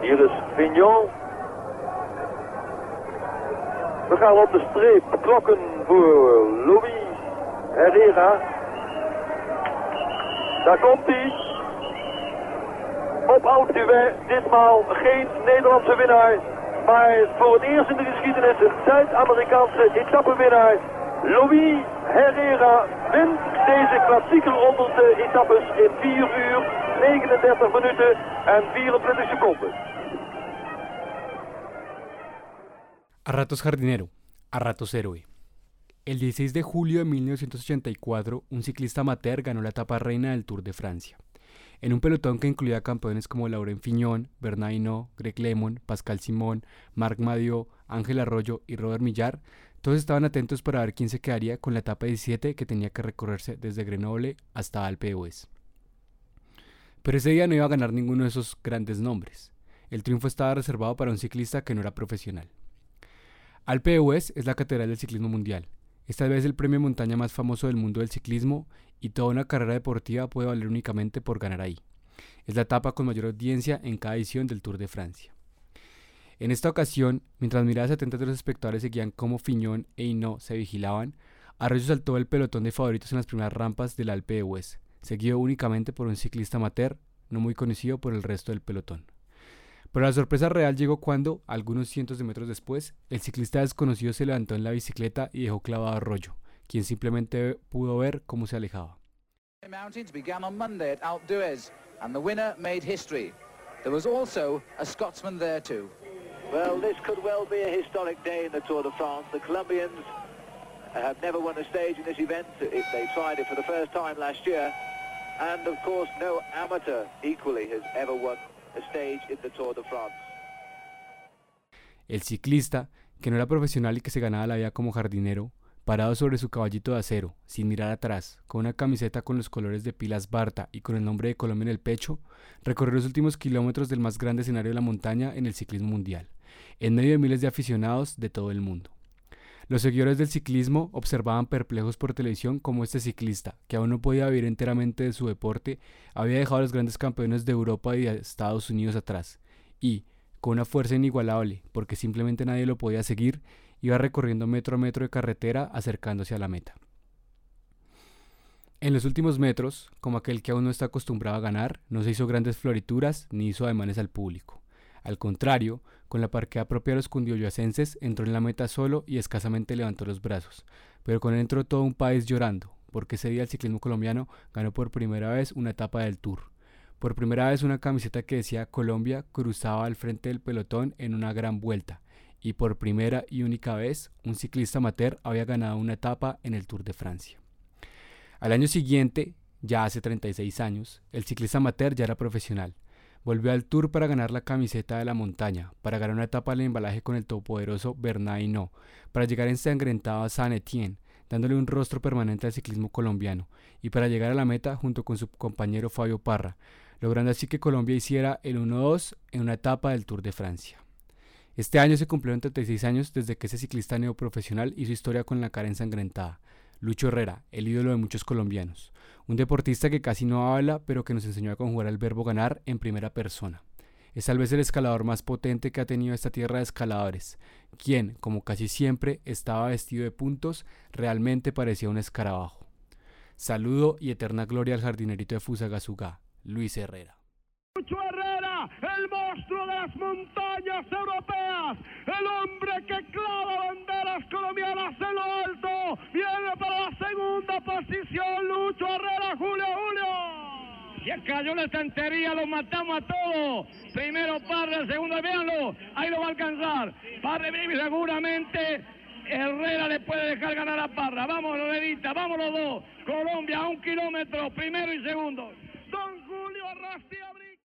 Hier is Vignon. We gaan op de streep. Klokken voor Louis Herrera. Daar komt hij. Op Oud-Duvet. Ditmaal geen Nederlandse winnaar. Maar voor het eerst in de geschiedenis een Zuid-Amerikaanse etappenwinnaar. Louis Herrera wint deze klassieke ronde etappes in 4 uur, 39 minuten en 24 seconden. A ratos jardinero, a ratos héroe. El 16 de julio de 1984, un ciclista amateur ganó la etapa reina del Tour de Francia. En un pelotón que incluía campeones como Laurent Fignon, Bernard Hinault, Greg Lemon, Pascal Simon, Marc Madiot, Ángel Arroyo y Robert Millar, todos estaban atentos para ver quién se quedaría con la etapa 17 que tenía que recorrerse desde Grenoble hasta Alpe d'Huez. Pero ese día no iba a ganar ninguno de esos grandes nombres. El triunfo estaba reservado para un ciclista que no era profesional. Alpe d'Huez es la catedral del ciclismo mundial. Esta vez el premio montaña más famoso del mundo del ciclismo y toda una carrera deportiva puede valer únicamente por ganar ahí. Es la etapa con mayor audiencia en cada edición del Tour de Francia. En esta ocasión, mientras miradas atentas de los espectadores seguían cómo Fiñón e Hinault se vigilaban, Arroyo saltó el pelotón de favoritos en las primeras rampas del Alpe d'Huez, seguido únicamente por un ciclista amateur no muy conocido por el resto del pelotón. Pero la sorpresa real llegó cuando, algunos cientos de metros después, el ciclista desconocido se levantó en la bicicleta y dejó clavado a Rollo, quien simplemente pudo ver cómo se alejaba. Alpe the. There was also a Scotsman there too. Well, this could well be a historic day in the Tour de France. The Colombians have never won a stage in this event. They tried it for the first time last year. And, of course, no amateur equally has ever won el ciclista, que no era profesional y que se ganaba la vida como jardinero, parado sobre su caballito de acero, sin mirar atrás, con una camiseta con los colores de pilas Barta y con el nombre de Colombia en el pecho, recorrió los últimos kilómetros del más grande escenario de la montaña en el ciclismo mundial, en medio de miles de aficionados de todo el mundo. Los seguidores del ciclismo observaban perplejos por televisión cómo este ciclista, que aún no podía vivir enteramente de su deporte, había dejado a los grandes campeones de Europa y de Estados Unidos atrás, y, con una fuerza inigualable, porque simplemente nadie lo podía seguir, iba recorriendo metro a metro de carretera acercándose a la meta. En los últimos metros, como aquel que aún no está acostumbrado a ganar, no se hizo grandes florituras ni hizo ademanes al público. Al contrario, con la parquea propia de los cundioyacenses, entró en la meta solo y escasamente levantó los brazos, pero con él entró todo un país llorando, porque ese día el ciclismo colombiano ganó por primera vez una etapa del Tour. Por primera vez una camiseta que decía Colombia cruzaba al frente del pelotón en una gran vuelta, y por primera y única vez un ciclista amateur había ganado una etapa en el Tour de Francia. Al año siguiente, ya hace 36 años, el ciclista amateur ya era profesional, Volvió al Tour para ganar la camiseta de la montaña, para ganar una etapa al embalaje con el todopoderoso Bernard Hinault, para llegar ensangrentado a Saint Etienne, dándole un rostro permanente al ciclismo colombiano, y para llegar a la meta junto con su compañero Fabio Parra, logrando así que Colombia hiciera el 1-2 en una etapa del Tour de Francia. Este año se cumplieron 36 años desde que ese ciclista neoprofesional hizo historia con la cara ensangrentada, Lucho Herrera, el ídolo de muchos colombianos, un deportista que casi no habla, pero que nos enseñó a conjugar el verbo ganar en primera persona. Es tal vez el escalador más potente que ha tenido esta tierra de escaladores, quien, como casi siempre, estaba vestido de puntos, realmente parecía un escarabajo. Saludo y eterna gloria al jardinerito de Fusagasugá, Luis Herrera. Lucho Herrera, el monstruo de las montañas europeas, el hombre que clava banderas colombianas en lo alto, viene para la segunda posición, Lucho Herrera, Julio, Julio. Se cayó la estantería, lo matamos a todos. Primero Parra, segundo, véanlo, ahí lo va a alcanzar. Parra vive seguramente Herrera le puede dejar ganar a Parra. Vamos, Lorelita, vamos los dos. Colombia a un kilómetro, primero y segundo. Don Julio Arrastia.